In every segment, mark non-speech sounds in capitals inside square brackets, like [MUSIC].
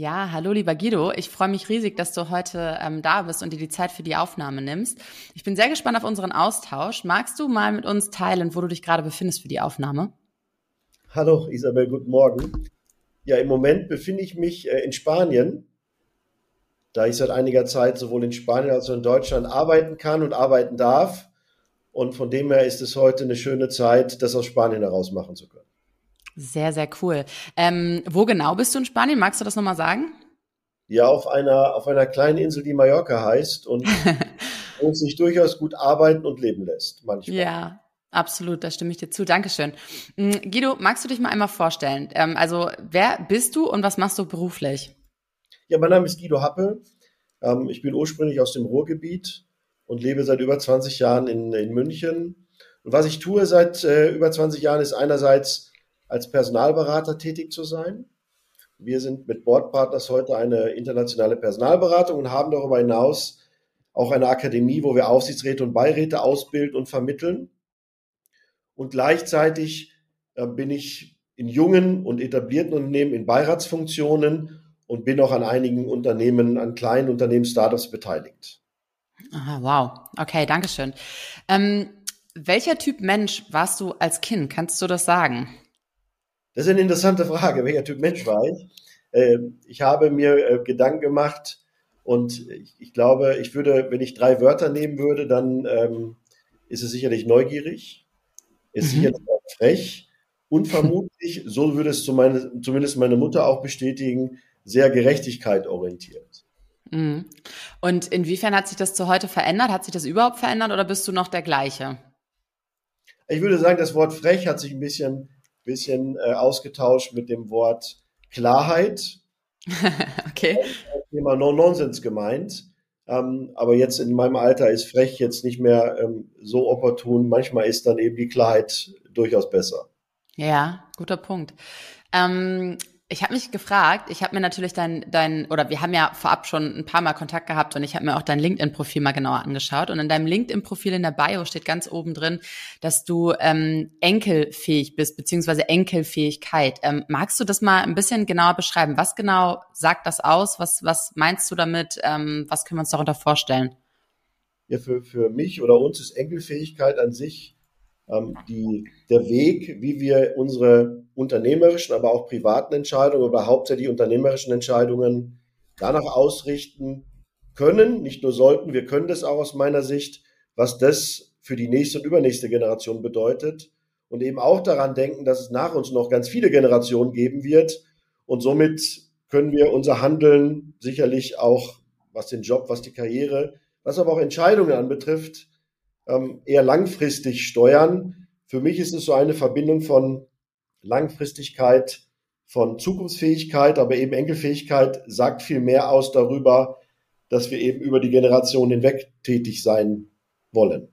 Ja, hallo lieber Guido. Ich freue mich riesig, dass du heute ähm, da bist und dir die Zeit für die Aufnahme nimmst. Ich bin sehr gespannt auf unseren Austausch. Magst du mal mit uns teilen, wo du dich gerade befindest für die Aufnahme? Hallo Isabel, guten Morgen. Ja, im Moment befinde ich mich äh, in Spanien, da ich seit einiger Zeit sowohl in Spanien als auch in Deutschland arbeiten kann und arbeiten darf. Und von dem her ist es heute eine schöne Zeit, das aus Spanien heraus machen zu können. Sehr, sehr cool. Ähm, wo genau bist du in Spanien? Magst du das nochmal sagen? Ja, auf einer, auf einer kleinen Insel, die Mallorca heißt und [LAUGHS] wo sich durchaus gut arbeiten und leben lässt, manchmal. Ja, absolut, da stimme ich dir zu. Dankeschön. Mm, Guido, magst du dich mal einmal vorstellen? Ähm, also, wer bist du und was machst du beruflich? Ja, mein Name ist Guido Happe. Ähm, ich bin ursprünglich aus dem Ruhrgebiet und lebe seit über 20 Jahren in, in München. Und was ich tue seit äh, über 20 Jahren ist einerseits als Personalberater tätig zu sein. Wir sind mit Boardpartners heute eine internationale Personalberatung und haben darüber hinaus auch eine Akademie, wo wir Aufsichtsräte und Beiräte ausbilden und vermitteln. Und gleichzeitig äh, bin ich in jungen und etablierten Unternehmen in Beiratsfunktionen und bin auch an einigen Unternehmen, an kleinen Unternehmen, Startups beteiligt. Aha, wow. Okay, danke schön. Ähm, welcher Typ Mensch warst du als Kind? Kannst du das sagen? Das ist eine interessante Frage. Welcher Typ Mensch war ich? Äh, ich habe mir äh, Gedanken gemacht und ich glaube, ich würde, wenn ich drei Wörter nehmen würde, dann ähm, ist es sicherlich neugierig, ist mhm. sicherlich frech und vermutlich, [LAUGHS] so würde es zumindest meine Mutter auch bestätigen, sehr Gerechtigkeit orientiert. Mhm. Und inwiefern hat sich das zu heute verändert? Hat sich das überhaupt verändert oder bist du noch der gleiche? Ich würde sagen, das Wort frech hat sich ein bisschen bisschen äh, ausgetauscht mit dem Wort Klarheit. [LAUGHS] okay. Thema No-Nonsense gemeint. Ähm, aber jetzt in meinem Alter ist frech jetzt nicht mehr ähm, so opportun. Manchmal ist dann eben die Klarheit durchaus besser. Ja, guter Punkt. Ähm, ich habe mich gefragt, ich habe mir natürlich dein, dein, oder wir haben ja vorab schon ein paar Mal Kontakt gehabt und ich habe mir auch dein LinkedIn-Profil mal genauer angeschaut. Und in deinem LinkedIn-Profil in der Bio steht ganz oben drin, dass du ähm, enkelfähig bist, beziehungsweise Enkelfähigkeit. Ähm, magst du das mal ein bisschen genauer beschreiben? Was genau sagt das aus? Was, was meinst du damit? Ähm, was können wir uns darunter vorstellen? Ja, für, für mich oder uns ist Enkelfähigkeit an sich ähm, die, der Weg, wie wir unsere unternehmerischen, aber auch privaten Entscheidungen oder hauptsächlich unternehmerischen Entscheidungen danach ausrichten können, nicht nur sollten, wir können das auch aus meiner Sicht, was das für die nächste und übernächste Generation bedeutet und eben auch daran denken, dass es nach uns noch ganz viele Generationen geben wird und somit können wir unser Handeln sicherlich auch, was den Job, was die Karriere, was aber auch Entscheidungen anbetrifft, ähm, eher langfristig steuern. Für mich ist es so eine Verbindung von Langfristigkeit, von Zukunftsfähigkeit, aber eben Enkelfähigkeit sagt viel mehr aus darüber, dass wir eben über die Generation hinweg tätig sein wollen.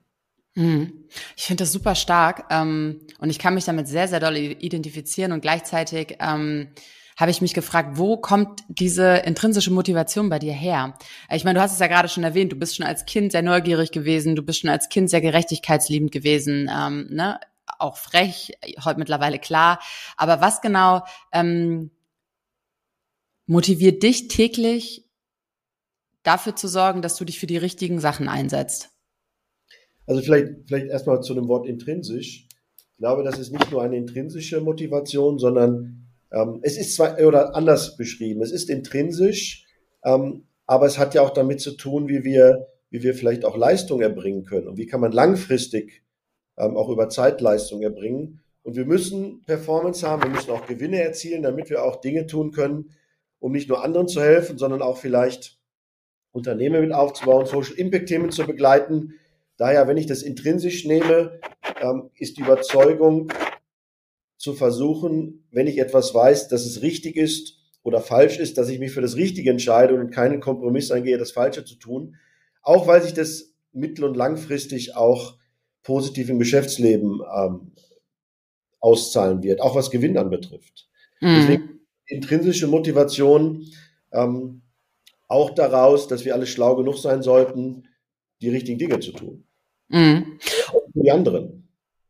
Mhm. Ich finde das super stark ähm, und ich kann mich damit sehr, sehr doll identifizieren und gleichzeitig ähm, habe ich mich gefragt, wo kommt diese intrinsische Motivation bei dir her? Ich meine, du hast es ja gerade schon erwähnt, du bist schon als Kind sehr neugierig gewesen, du bist schon als Kind sehr gerechtigkeitsliebend gewesen, ähm, ne? auch frech, heute mittlerweile klar. Aber was genau ähm, motiviert dich täglich dafür zu sorgen, dass du dich für die richtigen Sachen einsetzt? Also vielleicht, vielleicht erstmal zu dem Wort intrinsisch. Ich glaube, das ist nicht nur eine intrinsische Motivation, sondern ähm, es ist zwar, oder anders beschrieben, es ist intrinsisch, ähm, aber es hat ja auch damit zu tun, wie wir, wie wir vielleicht auch Leistung erbringen können und wie kann man langfristig ähm, auch über Zeitleistung erbringen. Und wir müssen Performance haben, wir müssen auch Gewinne erzielen, damit wir auch Dinge tun können, um nicht nur anderen zu helfen, sondern auch vielleicht Unternehmen mit aufzubauen, Social Impact Themen zu begleiten. Daher, wenn ich das intrinsisch nehme, ähm, ist die Überzeugung, zu versuchen, wenn ich etwas weiß, dass es richtig ist oder falsch ist, dass ich mich für das Richtige entscheide und keinen Kompromiss eingehe, das Falsche zu tun. Auch weil sich das mittel- und langfristig auch positiv im Geschäftsleben ähm, auszahlen wird, auch was Gewinn anbetrifft. Mhm. Deswegen intrinsische Motivation ähm, auch daraus, dass wir alle schlau genug sein sollten, die richtigen Dinge zu tun. Mhm. Auch für die anderen.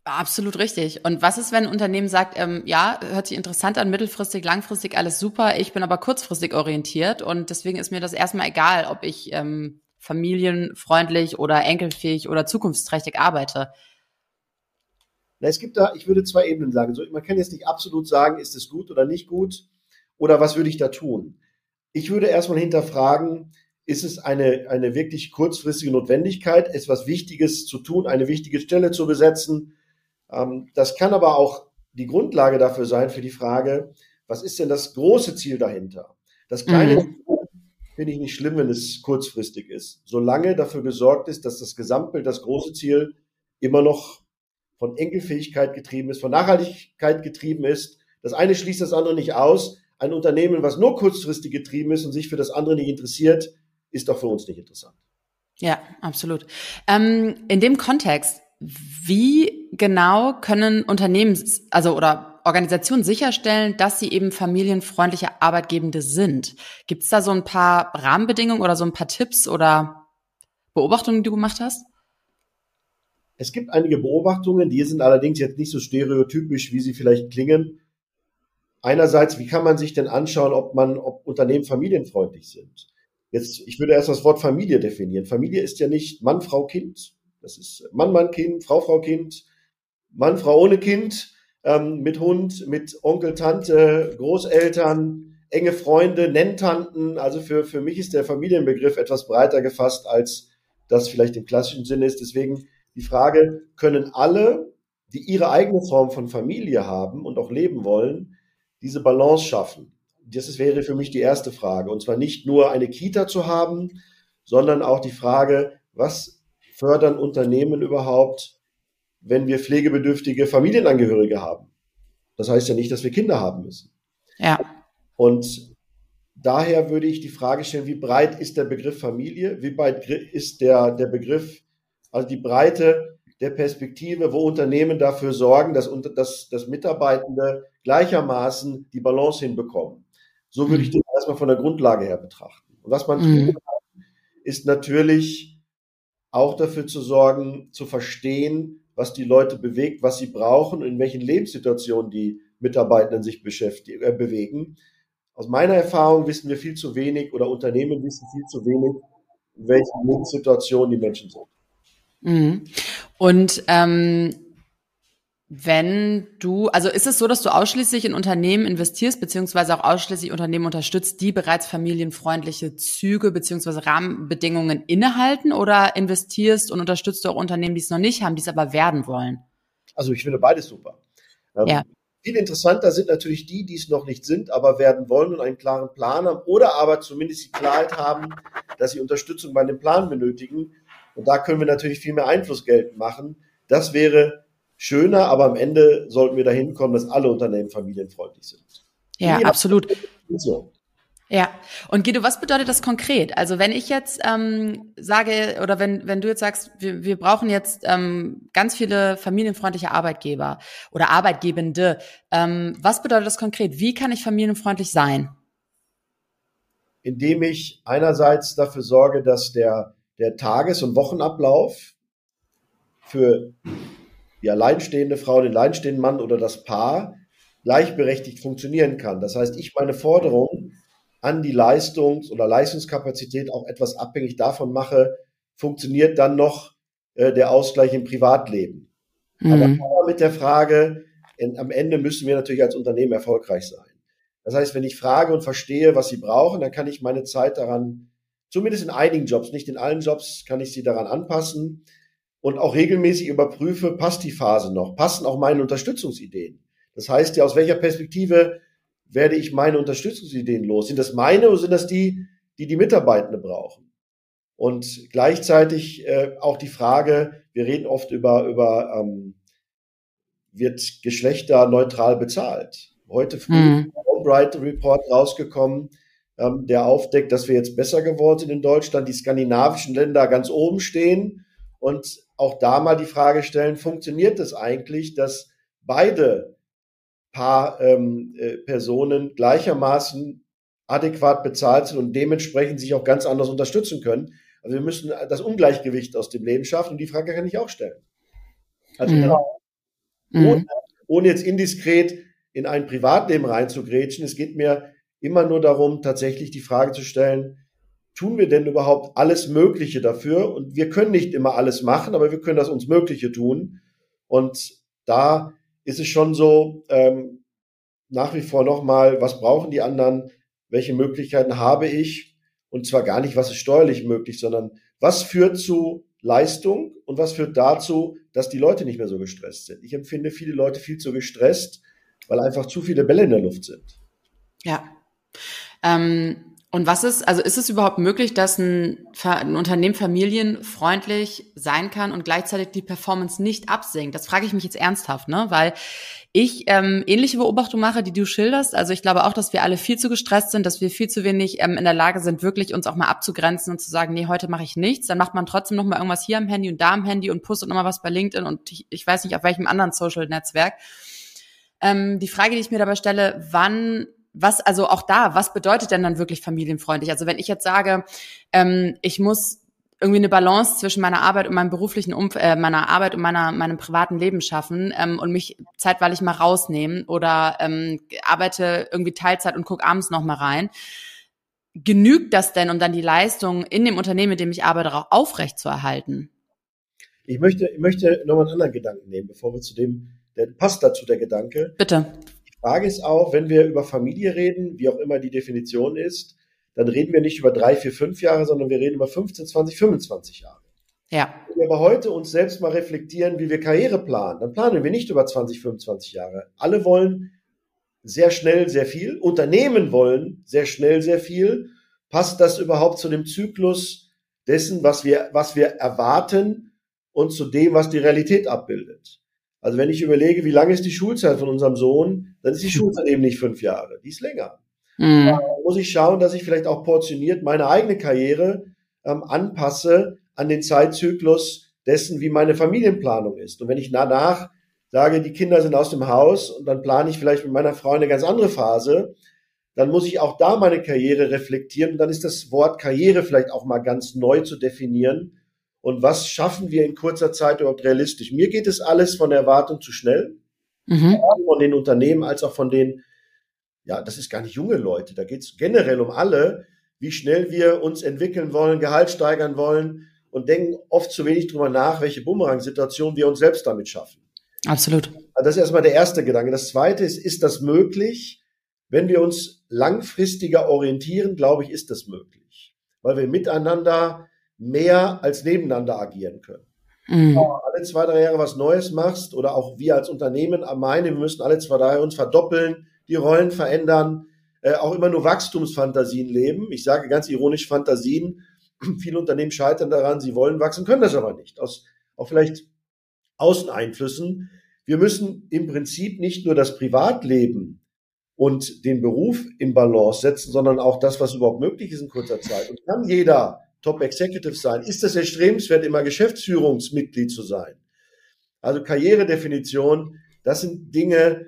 Absolut richtig. Und was ist, wenn ein Unternehmen sagt, ähm, ja, hört sich interessant an, mittelfristig, langfristig alles super, ich bin aber kurzfristig orientiert und deswegen ist mir das erstmal egal, ob ich ähm, familienfreundlich oder enkelfähig oder zukunftsträchtig arbeite. Na, es gibt da, ich würde zwei Ebenen sagen. So, man kann jetzt nicht absolut sagen, ist es gut oder nicht gut oder was würde ich da tun. Ich würde erstmal hinterfragen, ist es eine, eine wirklich kurzfristige Notwendigkeit, etwas Wichtiges zu tun, eine wichtige Stelle zu besetzen, das kann aber auch die Grundlage dafür sein für die Frage, was ist denn das große Ziel dahinter? Das kleine mhm. Ziel finde ich nicht schlimm, wenn es kurzfristig ist, solange dafür gesorgt ist, dass das Gesamtbild, das große Ziel immer noch von Enkelfähigkeit getrieben ist, von Nachhaltigkeit getrieben ist. Das eine schließt das andere nicht aus. Ein Unternehmen, was nur kurzfristig getrieben ist und sich für das andere nicht interessiert, ist doch für uns nicht interessant. Ja, absolut. Ähm, in dem Kontext, wie genau können Unternehmen, also oder Organisationen sicherstellen, dass sie eben familienfreundliche Arbeitgebende sind? Gibt es da so ein paar Rahmenbedingungen oder so ein paar Tipps oder Beobachtungen, die du gemacht hast? Es gibt einige Beobachtungen, die sind allerdings jetzt nicht so stereotypisch, wie sie vielleicht klingen. Einerseits, wie kann man sich denn anschauen, ob man, ob Unternehmen familienfreundlich sind? Jetzt, ich würde erst das Wort Familie definieren. Familie ist ja nicht Mann, Frau, Kind, das ist Mann, Mann, Kind, Frau, Frau, Kind, Mann, Frau ohne Kind, ähm, mit Hund, mit Onkel, Tante, Großeltern, enge Freunde, Nenntanten. Also für, für mich ist der Familienbegriff etwas breiter gefasst, als das vielleicht im klassischen Sinne ist. Deswegen die Frage, können alle, die ihre eigene Form von Familie haben und auch leben wollen, diese Balance schaffen? Das wäre für mich die erste Frage. Und zwar nicht nur eine Kita zu haben, sondern auch die Frage, was fördern Unternehmen überhaupt, wenn wir pflegebedürftige Familienangehörige haben? Das heißt ja nicht, dass wir Kinder haben müssen. Ja. Und daher würde ich die Frage stellen, wie breit ist der Begriff Familie? Wie breit ist der, der Begriff, also die Breite der Perspektive, wo Unternehmen dafür sorgen, dass, dass, dass Mitarbeitende gleichermaßen die Balance hinbekommen? So würde ich mhm. das erstmal von der Grundlage her betrachten. Und was man mhm. tun kann, ist natürlich auch dafür zu sorgen, zu verstehen, was die Leute bewegt, was sie brauchen und in welchen Lebenssituationen die Mitarbeitenden sich beschäftigen, äh, bewegen. Aus meiner Erfahrung wissen wir viel zu wenig oder Unternehmen wissen viel zu wenig, in welchen Lebenssituationen die Menschen sind. Mhm. Und ähm, wenn du, also ist es so, dass du ausschließlich in Unternehmen investierst, beziehungsweise auch ausschließlich Unternehmen unterstützt, die bereits familienfreundliche Züge beziehungsweise Rahmenbedingungen innehalten oder investierst und unterstützt auch Unternehmen, die es noch nicht haben, die es aber werden wollen? Also ich finde beides super. Ähm, ja. Viel interessanter sind natürlich die, die es noch nicht sind, aber werden wollen und einen klaren Plan haben oder aber zumindest die Klarheit haben, dass sie Unterstützung bei dem Plan benötigen. Und da können wir natürlich viel mehr Einfluss geltend machen. Das wäre schöner, aber am Ende sollten wir dahin kommen, dass alle Unternehmen familienfreundlich sind. Ja, absolut. So. Ja, und Guido, was bedeutet das konkret? Also wenn ich jetzt ähm, sage, oder wenn, wenn du jetzt sagst, wir, wir brauchen jetzt ähm, ganz viele familienfreundliche Arbeitgeber oder Arbeitgebende, ähm, was bedeutet das konkret? Wie kann ich familienfreundlich sein? Indem ich einerseits dafür sorge, dass der, der Tages- und Wochenablauf für die alleinstehende Frau, den alleinstehenden Mann oder das Paar gleichberechtigt funktionieren kann. Das heißt, ich meine Forderung an die Leistungs- oder Leistungskapazität auch etwas abhängig davon mache, funktioniert dann noch äh, der Ausgleich im Privatleben. Mhm. Aber mit der Frage, in, am Ende müssen wir natürlich als Unternehmen erfolgreich sein. Das heißt, wenn ich frage und verstehe, was sie brauchen, dann kann ich meine Zeit daran, zumindest in einigen Jobs, nicht in allen Jobs, kann ich sie daran anpassen und auch regelmäßig überprüfe, passt die Phase noch, passen auch meine Unterstützungsideen. Das heißt ja, aus welcher Perspektive werde ich meine Unterstützungsideen los? Sind das meine oder sind das die, die die Mitarbeitende brauchen? Und gleichzeitig äh, auch die Frage, wir reden oft über, über ähm, wird geschlechterneutral bezahlt. Heute früh mhm. Albright Report rausgekommen, ähm, der aufdeckt, dass wir jetzt besser geworden sind in Deutschland, die skandinavischen Länder ganz oben stehen und auch da mal die Frage stellen, funktioniert es eigentlich, dass beide Paar ähm, äh, Personen gleichermaßen adäquat bezahlt sind und dementsprechend sich auch ganz anders unterstützen können. Also wir müssen das Ungleichgewicht aus dem Leben schaffen und die Frage kann ich auch stellen. Also mhm. ohne, mhm. ohne jetzt indiskret in ein Privatleben reinzugrätschen, es geht mir immer nur darum, tatsächlich die Frage zu stellen, tun wir denn überhaupt alles Mögliche dafür? Und wir können nicht immer alles machen, aber wir können das uns Mögliche tun. Und da ist es schon so, ähm, nach wie vor nochmal, was brauchen die anderen? welche Möglichkeiten habe ich? Und zwar gar nicht, was ist steuerlich möglich, sondern was führt zu Leistung und was führt dazu, dass die Leute nicht mehr so gestresst sind. Ich empfinde viele Leute viel zu gestresst, weil einfach zu viele Bälle in der Luft sind. Ja. Ähm, und was ist, also ist es überhaupt möglich, dass ein, ein, Unternehmen familienfreundlich sein kann und gleichzeitig die Performance nicht absinkt? Das frage ich mich jetzt ernsthaft, ne? Weil ich ähm, ähnliche Beobachtung mache, die du schilderst. Also ich glaube auch, dass wir alle viel zu gestresst sind, dass wir viel zu wenig ähm, in der Lage sind, wirklich uns auch mal abzugrenzen und zu sagen, nee, heute mache ich nichts. Dann macht man trotzdem noch mal irgendwas hier am Handy und da am Handy und postet noch mal was bei LinkedIn und ich, ich weiß nicht auf welchem anderen Social-Netzwerk. Ähm, die Frage, die ich mir dabei stelle, wann was, also auch da, was bedeutet denn dann wirklich familienfreundlich? Also wenn ich jetzt sage, ähm, ich muss irgendwie eine Balance zwischen meiner Arbeit und meinem beruflichen Umf äh, meiner Arbeit und meiner meinem privaten Leben schaffen ähm, und mich zeitweilig mal rausnehmen oder ähm, arbeite irgendwie Teilzeit und guck abends noch mal rein. Genügt das denn, um dann die Leistung in dem Unternehmen, in dem ich arbeite, auch aufrecht zu erhalten? Ich möchte, ich möchte nochmal einen anderen Gedanken nehmen, bevor wir zu dem, der passt dazu der Gedanke. Bitte. Frage ist auch, wenn wir über Familie reden, wie auch immer die Definition ist, dann reden wir nicht über drei, vier, fünf Jahre, sondern wir reden über 15, 20, 25 Jahre. Ja. Wenn wir aber heute uns selbst mal reflektieren, wie wir Karriere planen, dann planen wir nicht über 20, 25 Jahre. Alle wollen sehr schnell sehr viel, Unternehmen wollen sehr schnell sehr viel. Passt das überhaupt zu dem Zyklus dessen, was wir, was wir erwarten und zu dem, was die Realität abbildet? Also wenn ich überlege, wie lange ist die Schulzeit von unserem Sohn, dann ist die Schulzeit [LAUGHS] eben nicht fünf Jahre, die ist länger. Mhm. Muss ich schauen, dass ich vielleicht auch portioniert meine eigene Karriere ähm, anpasse an den Zeitzyklus dessen, wie meine Familienplanung ist. Und wenn ich danach sage, die Kinder sind aus dem Haus und dann plane ich vielleicht mit meiner Frau eine ganz andere Phase, dann muss ich auch da meine Karriere reflektieren und dann ist das Wort Karriere vielleicht auch mal ganz neu zu definieren und was schaffen wir in kurzer Zeit überhaupt realistisch. Mir geht es alles von der Erwartung zu schnell, mhm. von den Unternehmen als auch von den, ja, das ist gar nicht junge Leute, da geht es generell um alle, wie schnell wir uns entwickeln wollen, Gehalt steigern wollen und denken oft zu wenig drüber nach, welche Bumerang-Situation wir uns selbst damit schaffen. Absolut. Also das ist erstmal der erste Gedanke. Das zweite ist, ist das möglich? Wenn wir uns langfristiger orientieren, glaube ich, ist das möglich. Weil wir miteinander mehr als nebeneinander agieren können. Mhm. Alle zwei, drei Jahre was Neues machst oder auch wir als Unternehmen meinen, wir müssen alle zwei, drei uns verdoppeln, die Rollen verändern, äh, auch immer nur Wachstumsfantasien leben. Ich sage ganz ironisch Fantasien. [CLEARS THROAT] Viele Unternehmen scheitern daran, sie wollen wachsen, können das aber nicht. Aus auch vielleicht Außeneinflüssen. Wir müssen im Prinzip nicht nur das Privatleben und den Beruf in Balance setzen, sondern auch das, was überhaupt möglich ist in kurzer Zeit. Und kann jeder Top Executive sein? Ist es erstrebenswert, immer Geschäftsführungsmitglied zu sein? Also Karrieredefinition, das sind Dinge,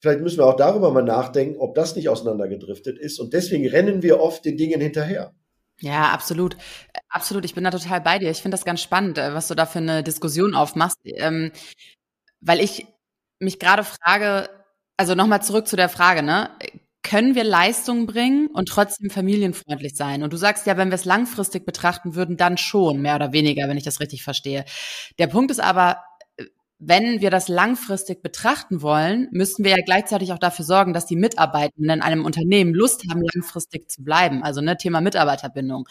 vielleicht müssen wir auch darüber mal nachdenken, ob das nicht auseinandergedriftet ist. Und deswegen rennen wir oft den Dingen hinterher. Ja, absolut. Absolut. Ich bin da total bei dir. Ich finde das ganz spannend, äh, was du da für eine Diskussion aufmachst, ähm, weil ich mich gerade frage, also nochmal zurück zu der Frage, ne? Können wir Leistung bringen und trotzdem familienfreundlich sein? Und du sagst ja, wenn wir es langfristig betrachten würden, dann schon, mehr oder weniger, wenn ich das richtig verstehe. Der Punkt ist aber, wenn wir das langfristig betrachten wollen, müssen wir ja gleichzeitig auch dafür sorgen, dass die Mitarbeitenden in einem Unternehmen Lust haben, langfristig zu bleiben. Also ne, Thema Mitarbeiterbindung.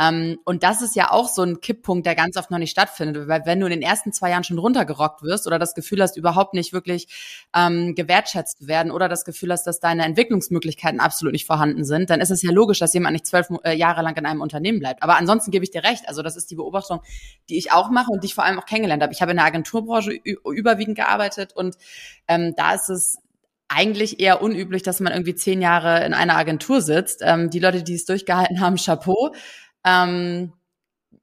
Ähm, und das ist ja auch so ein Kipppunkt, der ganz oft noch nicht stattfindet. Weil wenn du in den ersten zwei Jahren schon runtergerockt wirst oder das Gefühl hast, überhaupt nicht wirklich ähm, gewertschätzt zu werden oder das Gefühl hast, dass deine Entwicklungsmöglichkeiten absolut nicht vorhanden sind, dann ist es ja logisch, dass jemand nicht zwölf äh, Jahre lang in einem Unternehmen bleibt. Aber ansonsten gebe ich dir recht. Also das ist die Beobachtung, die ich auch mache und die ich vor allem auch kennengelernt habe. Ich habe in der Agenturbranche überwiegend gearbeitet und ähm, da ist es eigentlich eher unüblich, dass man irgendwie zehn Jahre in einer Agentur sitzt. Ähm, die Leute, die es durchgehalten haben, Chapeau. Ähm,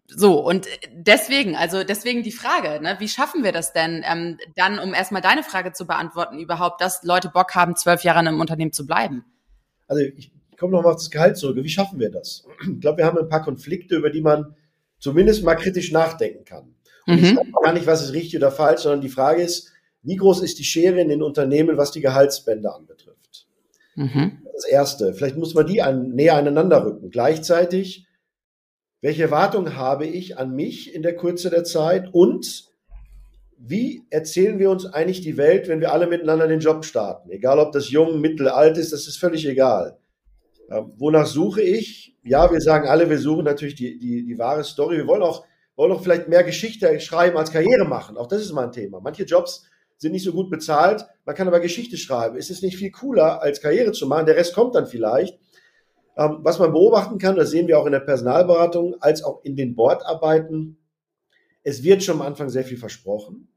so, und deswegen, also deswegen die Frage, ne, wie schaffen wir das denn, ähm, dann, um erstmal deine Frage zu beantworten, überhaupt, dass Leute Bock haben, zwölf Jahre in einem Unternehmen zu bleiben? Also ich komme nochmal auf das Gehalt zurück. Wie schaffen wir das? Ich glaube, wir haben ein paar Konflikte, über die man zumindest mal kritisch nachdenken kann. Mhm. gar nicht, was ist richtig oder falsch, sondern die Frage ist, wie groß ist die Schere in den Unternehmen, was die Gehaltsbänder anbetrifft? Mhm. Das Erste. Vielleicht muss man die an, näher aneinander rücken. Gleichzeitig welche Erwartungen habe ich an mich in der Kürze der Zeit und wie erzählen wir uns eigentlich die Welt, wenn wir alle miteinander den Job starten? Egal, ob das jung, mittel, alt ist, das ist völlig egal. Ähm, wonach suche ich? Ja, wir sagen alle, wir suchen natürlich die, die, die wahre Story. Wir wollen auch, wollen auch vielleicht mehr Geschichte schreiben als Karriere machen. Auch das ist mal ein Thema. Manche Jobs sind nicht so gut bezahlt. Man kann aber Geschichte schreiben. Ist es nicht viel cooler, als Karriere zu machen? Der Rest kommt dann vielleicht. Ähm, was man beobachten kann, das sehen wir auch in der Personalberatung, als auch in den Bordarbeiten, es wird schon am Anfang sehr viel versprochen.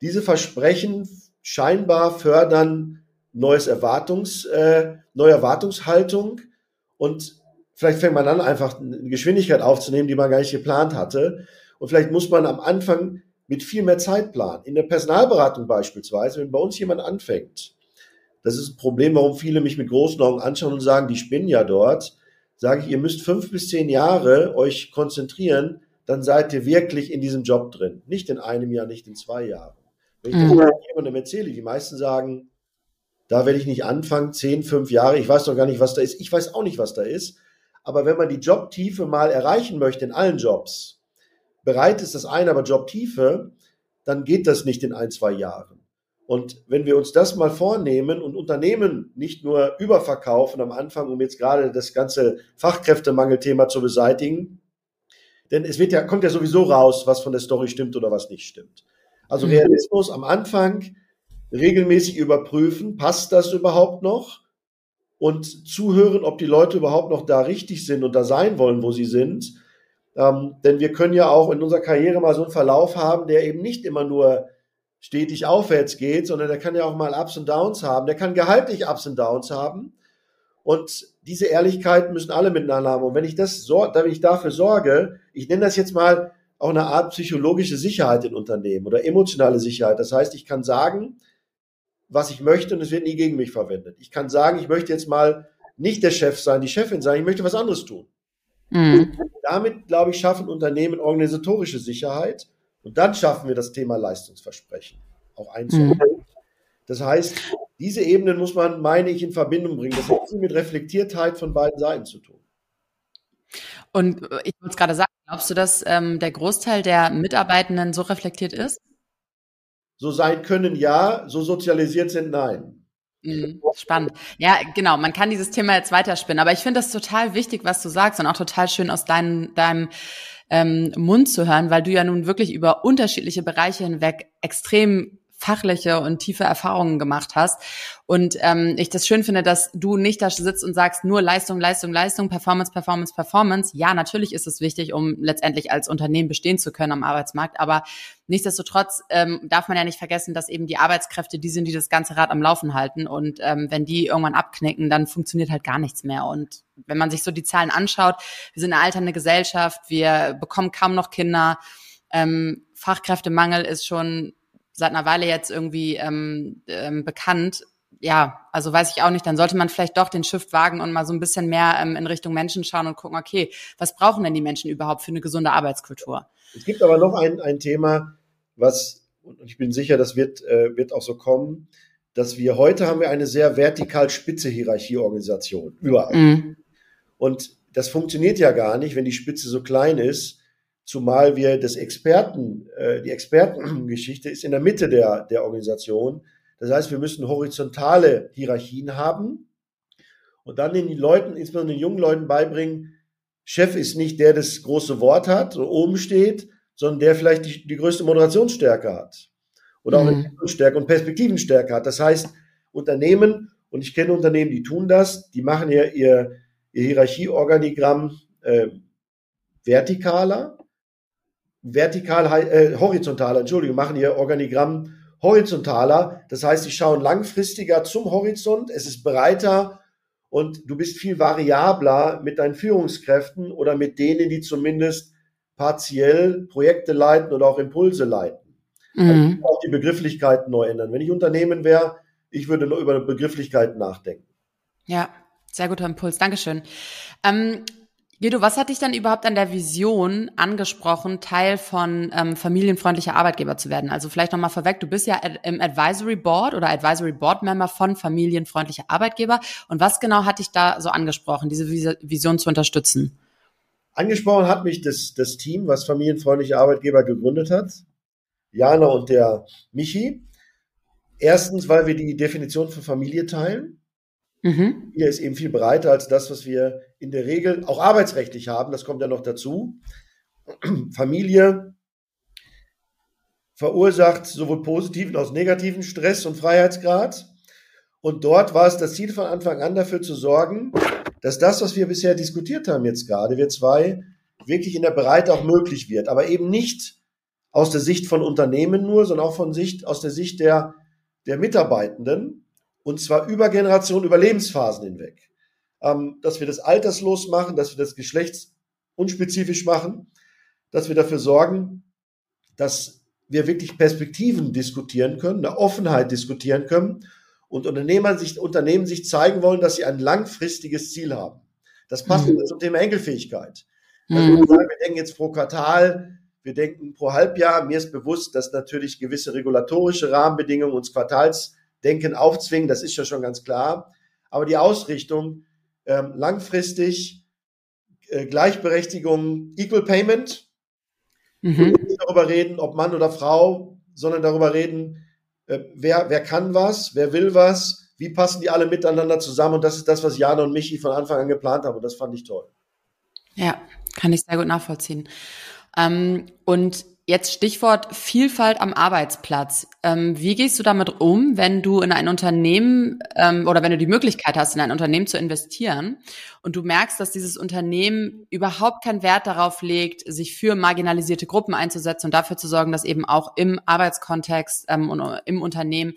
Diese Versprechen scheinbar fördern neues Erwartungs, äh, neue Erwartungshaltung und vielleicht fängt man an, einfach eine Geschwindigkeit aufzunehmen, die man gar nicht geplant hatte. Und vielleicht muss man am Anfang mit viel mehr Zeit planen. In der Personalberatung beispielsweise, wenn bei uns jemand anfängt, das ist ein Problem, warum viele mich mit großen Augen anschauen und sagen, die spinnen ja dort. Sage ich, ihr müsst fünf bis zehn Jahre euch konzentrieren, dann seid ihr wirklich in diesem Job drin. Nicht in einem Jahr, nicht in zwei Jahren. Wenn ich das mhm. jemandem erzähle, die meisten sagen, da werde ich nicht anfangen, zehn, fünf Jahre, ich weiß doch gar nicht, was da ist. Ich weiß auch nicht, was da ist. Aber wenn man die Jobtiefe mal erreichen möchte in allen Jobs, bereit ist das eine, aber Jobtiefe, dann geht das nicht in ein, zwei Jahren. Und wenn wir uns das mal vornehmen und Unternehmen nicht nur überverkaufen am Anfang, um jetzt gerade das ganze Fachkräftemangelthema zu beseitigen, denn es wird ja, kommt ja sowieso raus, was von der Story stimmt oder was nicht stimmt. Also mhm. Realismus am Anfang regelmäßig überprüfen, passt das überhaupt noch? Und zuhören, ob die Leute überhaupt noch da richtig sind und da sein wollen, wo sie sind. Ähm, denn wir können ja auch in unserer Karriere mal so einen Verlauf haben, der eben nicht immer nur stetig aufwärts geht, sondern der kann ja auch mal Ups und Downs haben. Der kann gehaltlich Ups und Downs haben. Und diese Ehrlichkeit müssen alle miteinander haben. Und wenn ich das, wenn ich dafür sorge, ich nenne das jetzt mal auch eine Art psychologische Sicherheit in Unternehmen oder emotionale Sicherheit. Das heißt, ich kann sagen, was ich möchte und es wird nie gegen mich verwendet. Ich kann sagen, ich möchte jetzt mal nicht der Chef sein, die Chefin sein, ich möchte was anderes tun. Mhm. Damit, glaube ich, schaffen Unternehmen organisatorische Sicherheit und dann schaffen wir das Thema Leistungsversprechen auch einzuhalten. Mhm. Das heißt, diese Ebenen muss man, meine ich, in Verbindung bringen. Das hat viel mit Reflektiertheit von beiden Seiten zu tun. Und äh, ich wollte es gerade sagen, glaubst du, dass ähm, der Großteil der Mitarbeitenden so reflektiert ist? So sein können ja, so sozialisiert sind nein. Mhm, spannend. Ja, genau. Man kann dieses Thema jetzt weiterspinnen. Aber ich finde das total wichtig, was du sagst und auch total schön aus deinem, deinem ähm, Mund zu hören, weil du ja nun wirklich über unterschiedliche Bereiche hinweg extrem fachliche und tiefe Erfahrungen gemacht hast. Und ähm, ich das schön finde, dass du nicht da sitzt und sagst, nur Leistung, Leistung, Leistung, Performance, Performance, Performance. Ja, natürlich ist es wichtig, um letztendlich als Unternehmen bestehen zu können am Arbeitsmarkt. Aber nichtsdestotrotz ähm, darf man ja nicht vergessen, dass eben die Arbeitskräfte die sind, die das ganze Rad am Laufen halten. Und ähm, wenn die irgendwann abknicken, dann funktioniert halt gar nichts mehr. Und wenn man sich so die Zahlen anschaut, wir sind eine alternde Gesellschaft, wir bekommen kaum noch Kinder. Ähm, Fachkräftemangel ist schon seit einer Weile jetzt irgendwie ähm, ähm, bekannt. Ja, also weiß ich auch nicht, dann sollte man vielleicht doch den Shift wagen und mal so ein bisschen mehr ähm, in Richtung Menschen schauen und gucken, okay, was brauchen denn die Menschen überhaupt für eine gesunde Arbeitskultur? Es gibt aber noch ein, ein Thema, was, und ich bin sicher, das wird, äh, wird auch so kommen, dass wir heute haben wir eine sehr vertikal spitze Hierarchieorganisation, überall. Mhm. Und das funktioniert ja gar nicht, wenn die Spitze so klein ist, zumal wir das Experten, äh, die Expertengeschichte ist in der Mitte der, der Organisation. Das heißt, wir müssen horizontale Hierarchien haben und dann den Leuten, insbesondere den jungen Leuten beibringen, Chef ist nicht der, der das große Wort hat, so oben steht, sondern der vielleicht die, die größte Moderationsstärke hat oder auch mhm. Stärke und Perspektivenstärke hat. Das heißt, Unternehmen, und ich kenne Unternehmen, die tun das, die machen ja ihr, ihr Hierarchieorganigramm äh, vertikaler vertikal, äh, horizontaler, Entschuldigung, machen ihr Organigramm horizontaler. Das heißt, sie schauen langfristiger zum Horizont, es ist breiter und du bist viel variabler mit deinen Führungskräften oder mit denen, die zumindest partiell Projekte leiten oder auch Impulse leiten. Mhm. Also auch die Begrifflichkeiten neu ändern. Wenn ich Unternehmen wäre, ich würde nur über Begrifflichkeiten nachdenken. Ja, sehr guter Impuls. Dankeschön. Ähm, Guido, was hat dich dann überhaupt an der Vision angesprochen, Teil von ähm, familienfreundlicher Arbeitgeber zu werden? Also vielleicht nochmal vorweg, du bist ja im Advisory Board oder Advisory Board Member von familienfreundlicher Arbeitgeber. Und was genau hat dich da so angesprochen, diese Vision zu unterstützen? Angesprochen hat mich das, das Team, was familienfreundliche Arbeitgeber gegründet hat. Jana und der Michi. Erstens, weil wir die Definition für Familie teilen. Mhm. Hier ist eben viel breiter als das, was wir in der Regel auch arbeitsrechtlich haben. Das kommt ja noch dazu. [CLEARS THROAT] Familie verursacht sowohl positiven als auch negativen Stress und Freiheitsgrad. Und dort war es das Ziel von Anfang an dafür zu sorgen, dass das, was wir bisher diskutiert haben jetzt gerade, wir zwei, wirklich in der Breite auch möglich wird. Aber eben nicht aus der Sicht von Unternehmen nur, sondern auch von Sicht, aus der Sicht der, der Mitarbeitenden, und zwar über Generationen, über Lebensphasen hinweg. Ähm, dass wir das alterslos machen, dass wir das geschlechtsunspezifisch machen, dass wir dafür sorgen, dass wir wirklich Perspektiven diskutieren können, eine Offenheit diskutieren können und Unternehmer sich, Unternehmen sich zeigen wollen, dass sie ein langfristiges Ziel haben. Das passt mhm. zum Thema Enkelfähigkeit. Also mhm. wir, wir denken jetzt pro Quartal, wir denken pro Halbjahr. Mir ist bewusst, dass natürlich gewisse regulatorische Rahmenbedingungen uns Quartals Denken aufzwingen, das ist ja schon ganz klar. Aber die Ausrichtung ähm, langfristig äh, Gleichberechtigung, Equal Payment. Mhm. Nicht darüber reden, ob Mann oder Frau, sondern darüber reden, äh, wer, wer kann was, wer will was, wie passen die alle miteinander zusammen. Und das ist das, was Jana und Michi von Anfang an geplant haben. Und das fand ich toll. Ja, kann ich sehr gut nachvollziehen. Ähm, und Jetzt Stichwort Vielfalt am Arbeitsplatz. Ähm, wie gehst du damit um, wenn du in ein Unternehmen ähm, oder wenn du die Möglichkeit hast, in ein Unternehmen zu investieren und du merkst, dass dieses Unternehmen überhaupt keinen Wert darauf legt, sich für marginalisierte Gruppen einzusetzen und dafür zu sorgen, dass eben auch im Arbeitskontext ähm, und im Unternehmen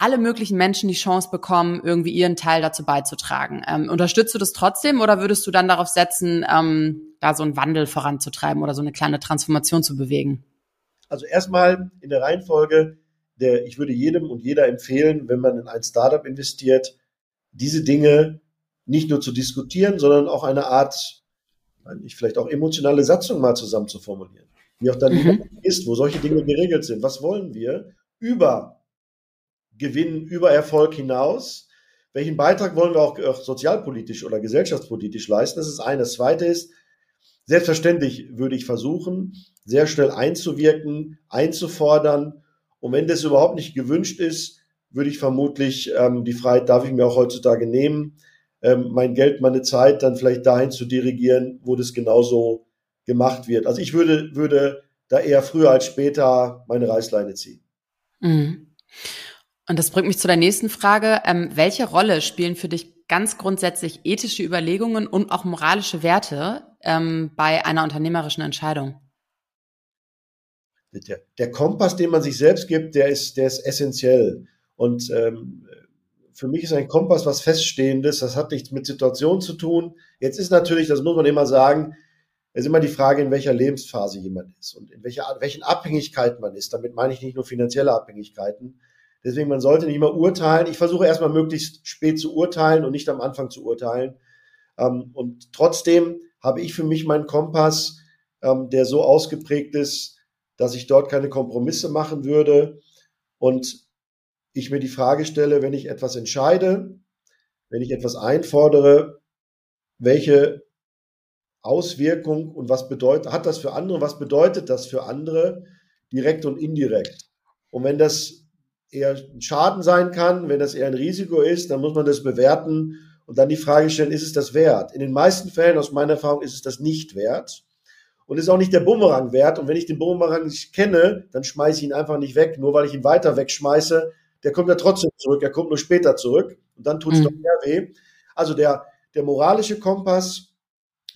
alle möglichen Menschen die Chance bekommen, irgendwie ihren Teil dazu beizutragen. Ähm, unterstützt du das trotzdem oder würdest du dann darauf setzen, ähm, da so einen Wandel voranzutreiben oder so eine kleine Transformation zu bewegen? Also erstmal in der Reihenfolge, der, ich würde jedem und jeder empfehlen, wenn man in ein Startup investiert, diese Dinge nicht nur zu diskutieren, sondern auch eine Art, ich vielleicht auch emotionale Satzung mal zusammen zu formulieren. Wie auch dann mhm. ist, wo solche Dinge geregelt sind. Was wollen wir über Gewinn über Erfolg hinaus. Welchen Beitrag wollen wir auch, auch sozialpolitisch oder gesellschaftspolitisch leisten? Das ist eines. Das zweite ist, selbstverständlich würde ich versuchen, sehr schnell einzuwirken, einzufordern. Und wenn das überhaupt nicht gewünscht ist, würde ich vermutlich, ähm, die Freiheit darf ich mir auch heutzutage nehmen, ähm, mein Geld, meine Zeit dann vielleicht dahin zu dirigieren, wo das genauso gemacht wird. Also ich würde, würde da eher früher als später meine Reißleine ziehen. Mhm. Und das bringt mich zu der nächsten Frage. Ähm, welche Rolle spielen für dich ganz grundsätzlich ethische Überlegungen und auch moralische Werte ähm, bei einer unternehmerischen Entscheidung? Der, der, Kompass, den man sich selbst gibt, der ist, der ist essentiell. Und ähm, für mich ist ein Kompass was Feststehendes. Das hat nichts mit Situation zu tun. Jetzt ist natürlich, das muss man immer sagen, es ist immer die Frage, in welcher Lebensphase jemand ist und in welcher, welchen Abhängigkeiten man ist. Damit meine ich nicht nur finanzielle Abhängigkeiten, Deswegen, man sollte nicht immer urteilen. Ich versuche erstmal möglichst spät zu urteilen und nicht am Anfang zu urteilen. Ähm, und trotzdem habe ich für mich meinen Kompass, ähm, der so ausgeprägt ist, dass ich dort keine Kompromisse machen würde. Und ich mir die Frage stelle, wenn ich etwas entscheide, wenn ich etwas einfordere, welche Auswirkung und was bedeutet, hat das für andere, was bedeutet das für andere, direkt und indirekt? Und wenn das eher ein Schaden sein kann, wenn das eher ein Risiko ist, dann muss man das bewerten und dann die Frage stellen, ist es das wert? In den meisten Fällen, aus meiner Erfahrung, ist es das nicht wert. Und ist auch nicht der Bumerang wert. Und wenn ich den Bumerang nicht kenne, dann schmeiße ich ihn einfach nicht weg. Nur weil ich ihn weiter wegschmeiße, der kommt ja trotzdem zurück. Er kommt nur später zurück. Und dann tut es mhm. doch mehr weh. Also der, der moralische Kompass,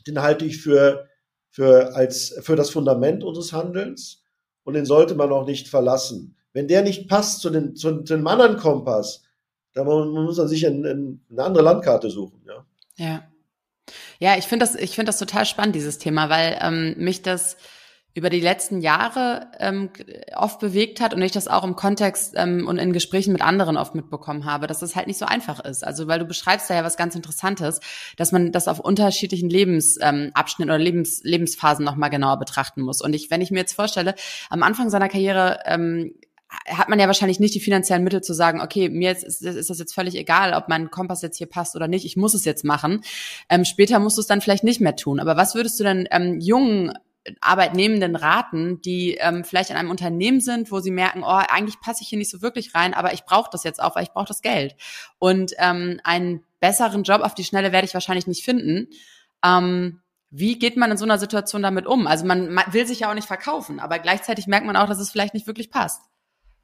den halte ich für, für, als, für das Fundament unseres Handelns und den sollte man auch nicht verlassen. Wenn der nicht passt zu, den, zu, zu dem anderen Kompass, dann muss man sich in, in eine andere Landkarte suchen. Ja. Ja, ja ich finde das, ich finde das total spannend, dieses Thema, weil ähm, mich das über die letzten Jahre ähm, oft bewegt hat und ich das auch im Kontext ähm, und in Gesprächen mit anderen oft mitbekommen habe, dass es halt nicht so einfach ist. Also weil du beschreibst da ja was ganz Interessantes, dass man das auf unterschiedlichen Lebensabschnitten ähm, oder Lebens, Lebensphasen nochmal genauer betrachten muss. Und ich, wenn ich mir jetzt vorstelle, am Anfang seiner Karriere ähm, hat man ja wahrscheinlich nicht die finanziellen Mittel zu sagen, okay, mir ist, ist, ist das jetzt völlig egal, ob mein Kompass jetzt hier passt oder nicht, ich muss es jetzt machen. Ähm, später musst du es dann vielleicht nicht mehr tun. Aber was würdest du denn ähm, jungen Arbeitnehmenden raten, die ähm, vielleicht in einem Unternehmen sind, wo sie merken, oh, eigentlich passe ich hier nicht so wirklich rein, aber ich brauche das jetzt auch, weil ich brauche das Geld. Und ähm, einen besseren Job auf die Schnelle werde ich wahrscheinlich nicht finden. Ähm, wie geht man in so einer Situation damit um? Also man, man will sich ja auch nicht verkaufen, aber gleichzeitig merkt man auch, dass es vielleicht nicht wirklich passt.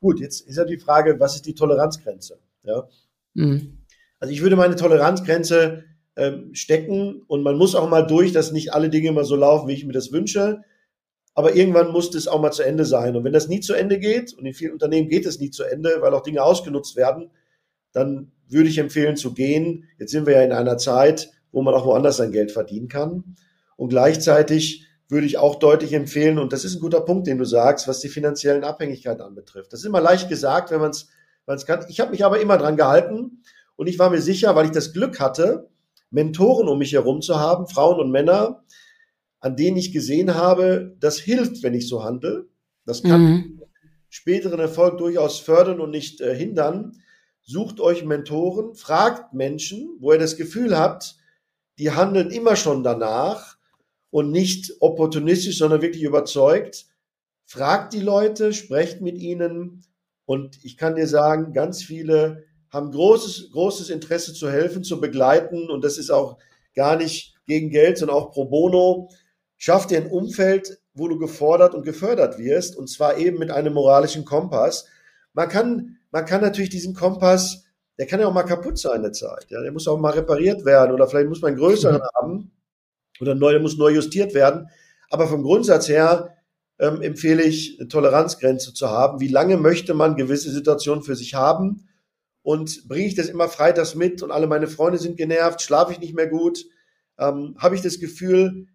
Gut, jetzt ist ja die Frage, was ist die Toleranzgrenze? Ja. Mhm. Also ich würde meine Toleranzgrenze ähm, stecken und man muss auch mal durch, dass nicht alle Dinge immer so laufen, wie ich mir das wünsche. Aber irgendwann muss das auch mal zu Ende sein. Und wenn das nie zu Ende geht, und in vielen Unternehmen geht es nie zu Ende, weil auch Dinge ausgenutzt werden, dann würde ich empfehlen zu gehen. Jetzt sind wir ja in einer Zeit, wo man auch woanders sein Geld verdienen kann. Und gleichzeitig würde ich auch deutlich empfehlen, und das ist ein guter Punkt, den du sagst, was die finanziellen Abhängigkeiten anbetrifft. Das ist immer leicht gesagt, wenn man es kann. Ich habe mich aber immer dran gehalten und ich war mir sicher, weil ich das Glück hatte, Mentoren um mich herum zu haben, Frauen und Männer, an denen ich gesehen habe, das hilft, wenn ich so handle. Das kann mhm. späteren Erfolg durchaus fördern und nicht äh, hindern. Sucht euch Mentoren, fragt Menschen, wo ihr das Gefühl habt, die handeln immer schon danach und nicht opportunistisch, sondern wirklich überzeugt. Fragt die Leute, sprecht mit ihnen und ich kann dir sagen, ganz viele haben großes, großes Interesse zu helfen, zu begleiten und das ist auch gar nicht gegen Geld, sondern auch pro bono. Schaff dir ein Umfeld, wo du gefordert und gefördert wirst und zwar eben mit einem moralischen Kompass. Man kann, man kann natürlich diesen Kompass, der kann ja auch mal kaputt sein eine Zeit. Ja, der muss auch mal repariert werden oder vielleicht muss man einen größeren [LAUGHS] haben oder neu, der muss neu justiert werden. Aber vom Grundsatz her ähm, empfehle ich, eine Toleranzgrenze zu haben. Wie lange möchte man gewisse Situationen für sich haben? und bringe ich das immer freitags mit und alle meine Freunde sind genervt, schlafe ich nicht mehr gut, ähm, habe ich das Gefühl,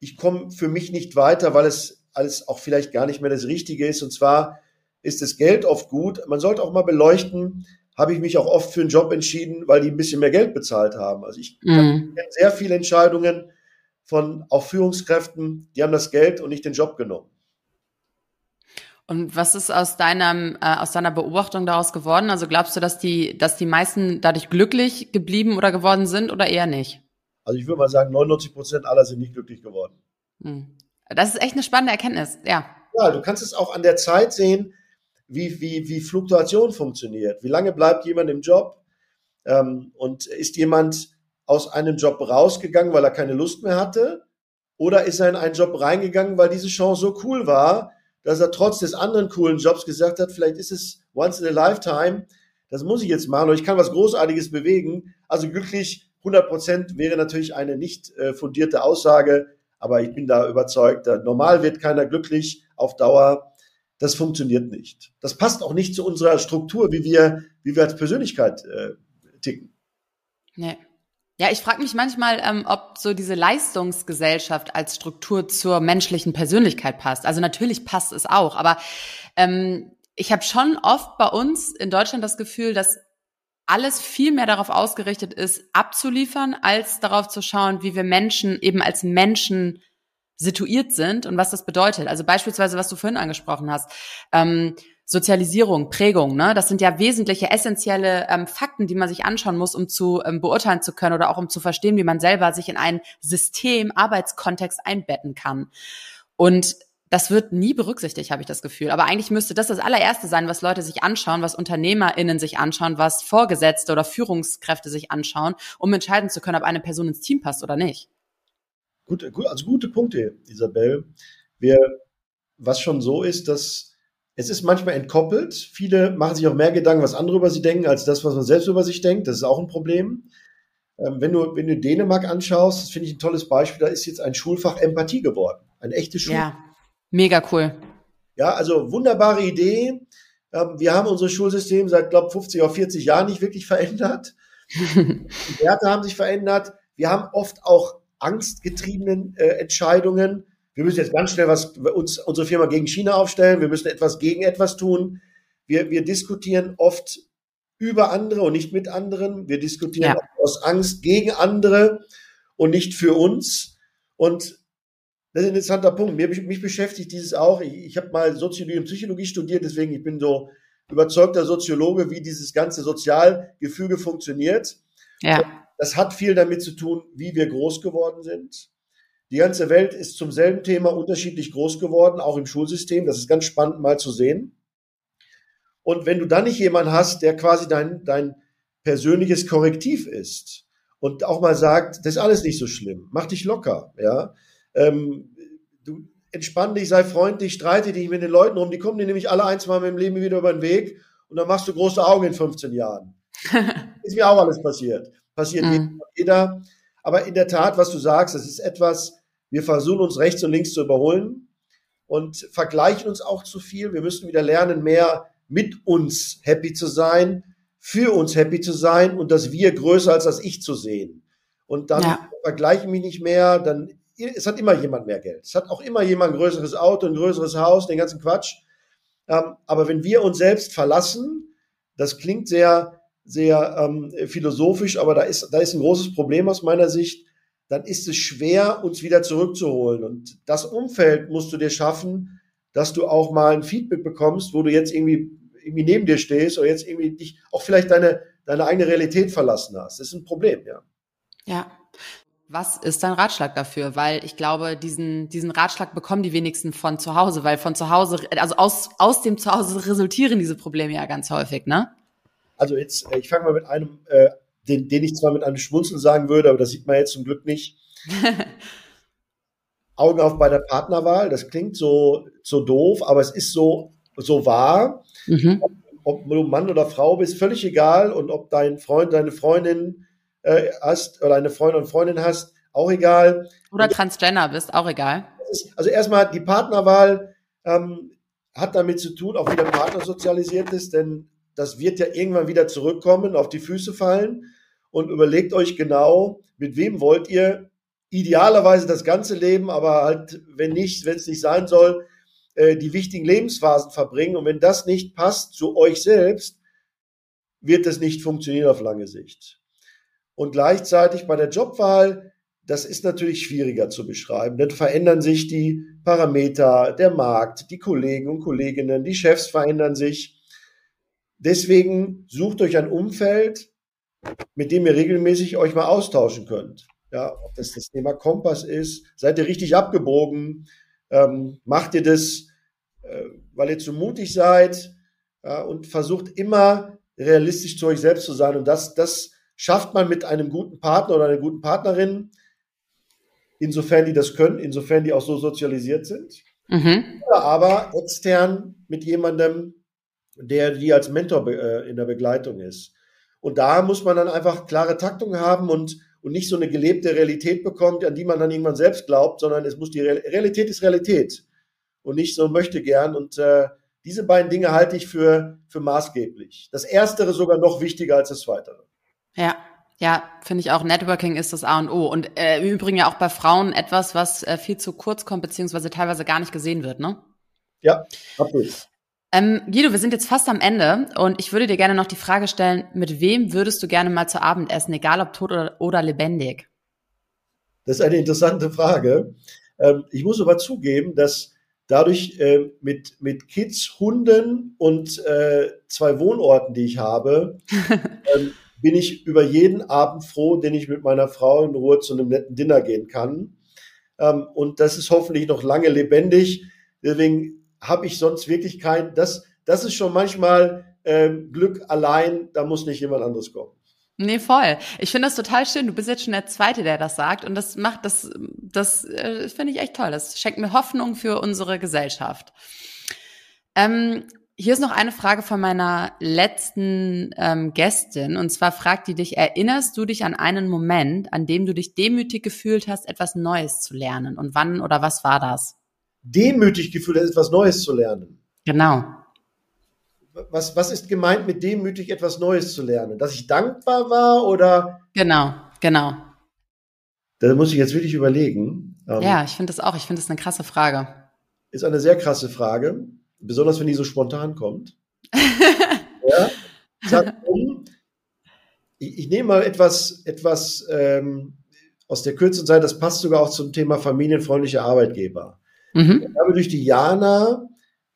ich komme für mich nicht weiter, weil es alles auch vielleicht gar nicht mehr das Richtige ist. Und zwar ist das Geld oft gut. Man sollte auch mal beleuchten, habe ich mich auch oft für einen Job entschieden, weil die ein bisschen mehr Geld bezahlt haben. Also ich mhm. kenne sehr viele Entscheidungen von auch Führungskräften, die haben das Geld und nicht den Job genommen. Und was ist aus deinem, äh, aus deiner Beobachtung daraus geworden? Also glaubst du, dass die, dass die meisten dadurch glücklich geblieben oder geworden sind oder eher nicht? Also ich würde mal sagen, 99 Prozent aller sind nicht glücklich geworden. Hm. Das ist echt eine spannende Erkenntnis, ja. Ja, du kannst es auch an der Zeit sehen, wie, wie, wie Fluktuation funktioniert. Wie lange bleibt jemand im Job? Ähm, und ist jemand aus einem Job rausgegangen, weil er keine Lust mehr hatte? Oder ist er in einen Job reingegangen, weil diese Chance so cool war, dass er trotz des anderen coolen Jobs gesagt hat, vielleicht ist es once in a lifetime, das muss ich jetzt machen und ich kann was Großartiges bewegen. Also glücklich 100 Prozent wäre natürlich eine nicht äh, fundierte Aussage, aber ich bin da überzeugt, normal wird keiner glücklich auf Dauer. Das funktioniert nicht. Das passt auch nicht zu unserer Struktur, wie wir, wie wir als Persönlichkeit äh, ticken. Nee. Ja, ich frage mich manchmal, ähm, ob so diese Leistungsgesellschaft als Struktur zur menschlichen Persönlichkeit passt. Also natürlich passt es auch, aber ähm, ich habe schon oft bei uns in Deutschland das Gefühl, dass alles viel mehr darauf ausgerichtet ist, abzuliefern, als darauf zu schauen, wie wir Menschen eben als Menschen situiert sind und was das bedeutet. Also beispielsweise, was du vorhin angesprochen hast. Ähm, Sozialisierung, Prägung, ne? Das sind ja wesentliche, essentielle ähm, Fakten, die man sich anschauen muss, um zu ähm, beurteilen zu können oder auch um zu verstehen, wie man selber sich in ein System, Arbeitskontext einbetten kann. Und das wird nie berücksichtigt, habe ich das Gefühl. Aber eigentlich müsste das das allererste sein, was Leute sich anschauen, was UnternehmerInnen sich anschauen, was Vorgesetzte oder Führungskräfte sich anschauen, um entscheiden zu können, ob eine Person ins Team passt oder nicht. Gut, also gute Punkte, Isabel. Wir, was schon so ist, dass es ist manchmal entkoppelt. Viele machen sich auch mehr Gedanken, was andere über sie denken, als das, was man selbst über sich denkt. Das ist auch ein Problem. Ähm, wenn, du, wenn du Dänemark anschaust, das finde ich ein tolles Beispiel, da ist jetzt ein Schulfach Empathie geworden. Ein echtes Schulfach. Ja, mega cool. Ja, also wunderbare Idee. Ähm, wir haben unser Schulsystem seit, glaube 50 oder 40 Jahren nicht wirklich verändert. [LAUGHS] Die Werte haben sich verändert. Wir haben oft auch angstgetriebene äh, Entscheidungen. Wir müssen jetzt ganz schnell was uns unsere Firma gegen China aufstellen. Wir müssen etwas gegen etwas tun. Wir, wir diskutieren oft über andere und nicht mit anderen. Wir diskutieren ja. aus Angst gegen andere und nicht für uns. Und das ist ein interessanter Punkt. Mir, mich beschäftigt dieses auch. Ich, ich habe mal Soziologie und Psychologie studiert, deswegen ich bin so überzeugter Soziologe, wie dieses ganze Sozialgefüge funktioniert. Ja. Das hat viel damit zu tun, wie wir groß geworden sind. Die ganze Welt ist zum selben Thema unterschiedlich groß geworden, auch im Schulsystem. Das ist ganz spannend mal zu sehen. Und wenn du dann nicht jemanden hast, der quasi dein, dein persönliches Korrektiv ist und auch mal sagt, das ist alles nicht so schlimm, mach dich locker, ja. Ähm, du entspann dich, sei freundlich, streite dich mit den Leuten rum, die kommen dir nämlich alle ein, zwei Mal im Leben wieder über den Weg und dann machst du große Augen in 15 Jahren. [LAUGHS] ist mir auch alles passiert. Passiert mhm. jeder. Aber in der Tat, was du sagst, das ist etwas, wir versuchen uns rechts und links zu überholen und vergleichen uns auch zu viel. Wir müssen wieder lernen, mehr mit uns happy zu sein, für uns happy zu sein und das Wir größer als das Ich zu sehen. Und dann ja. vergleiche ich mich nicht mehr, dann es hat immer jemand mehr Geld. Es hat auch immer jemand ein größeres Auto, ein größeres Haus, den ganzen Quatsch. Ähm, aber wenn wir uns selbst verlassen, das klingt sehr, sehr ähm, philosophisch, aber da ist, da ist ein großes Problem aus meiner Sicht. Dann ist es schwer, uns wieder zurückzuholen. Und das Umfeld musst du dir schaffen, dass du auch mal ein Feedback bekommst, wo du jetzt irgendwie, irgendwie neben dir stehst oder jetzt irgendwie dich auch vielleicht deine, deine eigene Realität verlassen hast. Das ist ein Problem, ja. Ja. Was ist dein Ratschlag dafür? Weil ich glaube, diesen, diesen Ratschlag bekommen die wenigsten von zu Hause, weil von zu Hause, also aus, aus dem Zuhause resultieren diese Probleme ja ganz häufig, ne? Also jetzt, äh, ich fange mal mit einem, äh, den, den ich zwar mit einem Schmunzeln sagen würde, aber das sieht man jetzt zum Glück nicht. [LAUGHS] Augen auf bei der Partnerwahl. Das klingt so, so doof, aber es ist so, so wahr. Mhm. Ob, ob, du Mann oder Frau bist, völlig egal. Und ob dein Freund, deine Freundin äh, hast oder eine Freundin und Freundin hast, auch egal. Oder und, Transgender bist, auch egal. Also erstmal die Partnerwahl ähm, hat damit zu tun, auch wie der Partner sozialisiert ist, denn das wird ja irgendwann wieder zurückkommen, auf die Füße fallen. Und überlegt euch genau, mit wem wollt ihr idealerweise das ganze Leben, aber halt, wenn nicht, wenn es nicht sein soll, äh, die wichtigen Lebensphasen verbringen. Und wenn das nicht passt zu euch selbst, wird das nicht funktionieren auf lange Sicht. Und gleichzeitig bei der Jobwahl, das ist natürlich schwieriger zu beschreiben. Dann verändern sich die Parameter, der Markt, die Kollegen und Kolleginnen, die Chefs verändern sich. Deswegen sucht euch ein Umfeld, mit dem ihr regelmäßig euch mal austauschen könnt. Ja, ob das das Thema Kompass ist, seid ihr richtig abgebogen, ähm, macht ihr das, äh, weil ihr zu mutig seid ja, und versucht immer realistisch zu euch selbst zu sein. Und das, das schafft man mit einem guten Partner oder einer guten Partnerin, insofern die das können, insofern die auch so sozialisiert sind. Mhm. Oder aber extern mit jemandem, der die als Mentor äh, in der Begleitung ist. Und da muss man dann einfach klare Taktung haben und und nicht so eine gelebte Realität bekommt, an die man dann irgendwann selbst glaubt, sondern es muss die Realität ist Realität und nicht so möchte gern. Und äh, diese beiden Dinge halte ich für, für maßgeblich. Das Erstere sogar noch wichtiger als das Zweitere. Ja, ja, finde ich auch. Networking ist das A und O. Und äh, im Übrigen ja auch bei Frauen etwas, was äh, viel zu kurz kommt, beziehungsweise teilweise gar nicht gesehen wird, ne? Ja, absolut. Ähm, Guido, wir sind jetzt fast am Ende und ich würde dir gerne noch die Frage stellen, mit wem würdest du gerne mal zu Abend essen, egal ob tot oder, oder lebendig? Das ist eine interessante Frage. Ähm, ich muss aber zugeben, dass dadurch äh, mit, mit Kids, Hunden und äh, zwei Wohnorten, die ich habe, [LAUGHS] ähm, bin ich über jeden Abend froh, den ich mit meiner Frau in Ruhe zu einem netten Dinner gehen kann. Ähm, und das ist hoffentlich noch lange lebendig. Deswegen habe ich sonst wirklich kein, das, das ist schon manchmal ähm, Glück allein, da muss nicht jemand anderes kommen. Nee, voll. Ich finde das total schön. Du bist jetzt schon der Zweite, der das sagt. Und das macht, das, das äh, finde ich echt toll. Das schenkt mir Hoffnung für unsere Gesellschaft. Ähm, Hier ist noch eine Frage von meiner letzten ähm, Gästin. Und zwar fragt die dich, erinnerst du dich an einen Moment, an dem du dich demütig gefühlt hast, etwas Neues zu lernen? Und wann oder was war das? Demütig gefühlt hast, etwas Neues zu lernen. Genau. Was, was ist gemeint mit demütig etwas Neues zu lernen? Dass ich dankbar war oder? Genau, genau. Da muss ich jetzt wirklich überlegen. Ähm, ja, ich finde das auch. Ich finde das eine krasse Frage. Ist eine sehr krasse Frage. Besonders wenn die so spontan kommt. [LAUGHS] ja, sag, um, ich, ich, nehme mal etwas, etwas ähm, aus der kürzeren Zeit, das passt sogar auch zum Thema familienfreundliche Arbeitgeber. Mhm. Ich habe durch die Jana,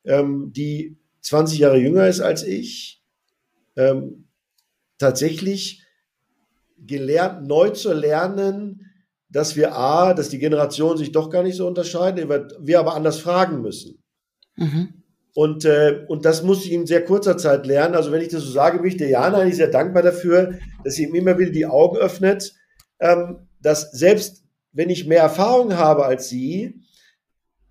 ähm, die 20 Jahre jünger ist als ich, ähm, tatsächlich gelernt, neu zu lernen, dass wir A, dass die Generationen sich doch gar nicht so unterscheiden, wir aber anders fragen müssen. Mhm. Und, äh, und das muss ich in sehr kurzer Zeit lernen. Also wenn ich das so sage, bin ich der Jana eigentlich sehr dankbar dafür, dass sie ihm immer wieder die Augen öffnet, ähm, dass selbst wenn ich mehr Erfahrung habe als sie,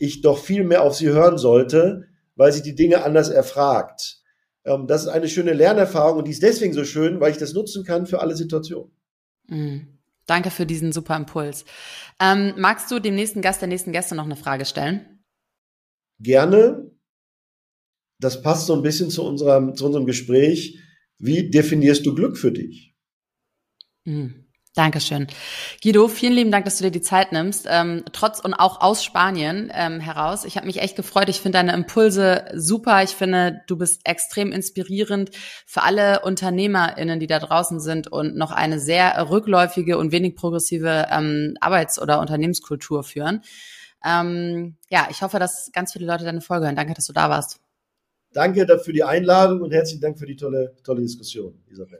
ich doch viel mehr auf sie hören sollte, weil sie die Dinge anders erfragt. Ähm, das ist eine schöne Lernerfahrung und die ist deswegen so schön, weil ich das nutzen kann für alle Situationen. Mhm. Danke für diesen super Impuls. Ähm, magst du dem nächsten Gast, der nächsten Gäste noch eine Frage stellen? Gerne das passt so ein bisschen zu unserem, zu unserem Gespräch. Wie definierst du Glück für dich? Mhm. Dankeschön. Guido, vielen lieben Dank, dass du dir die Zeit nimmst, ähm, trotz und auch aus Spanien ähm, heraus. Ich habe mich echt gefreut. Ich finde deine Impulse super. Ich finde, du bist extrem inspirierend für alle UnternehmerInnen, die da draußen sind und noch eine sehr rückläufige und wenig progressive ähm, Arbeits- oder Unternehmenskultur führen. Ähm, ja, ich hoffe, dass ganz viele Leute deine Folge hören. Danke, dass du da warst. Danke dafür die Einladung und herzlichen Dank für die tolle, tolle Diskussion, Isabel.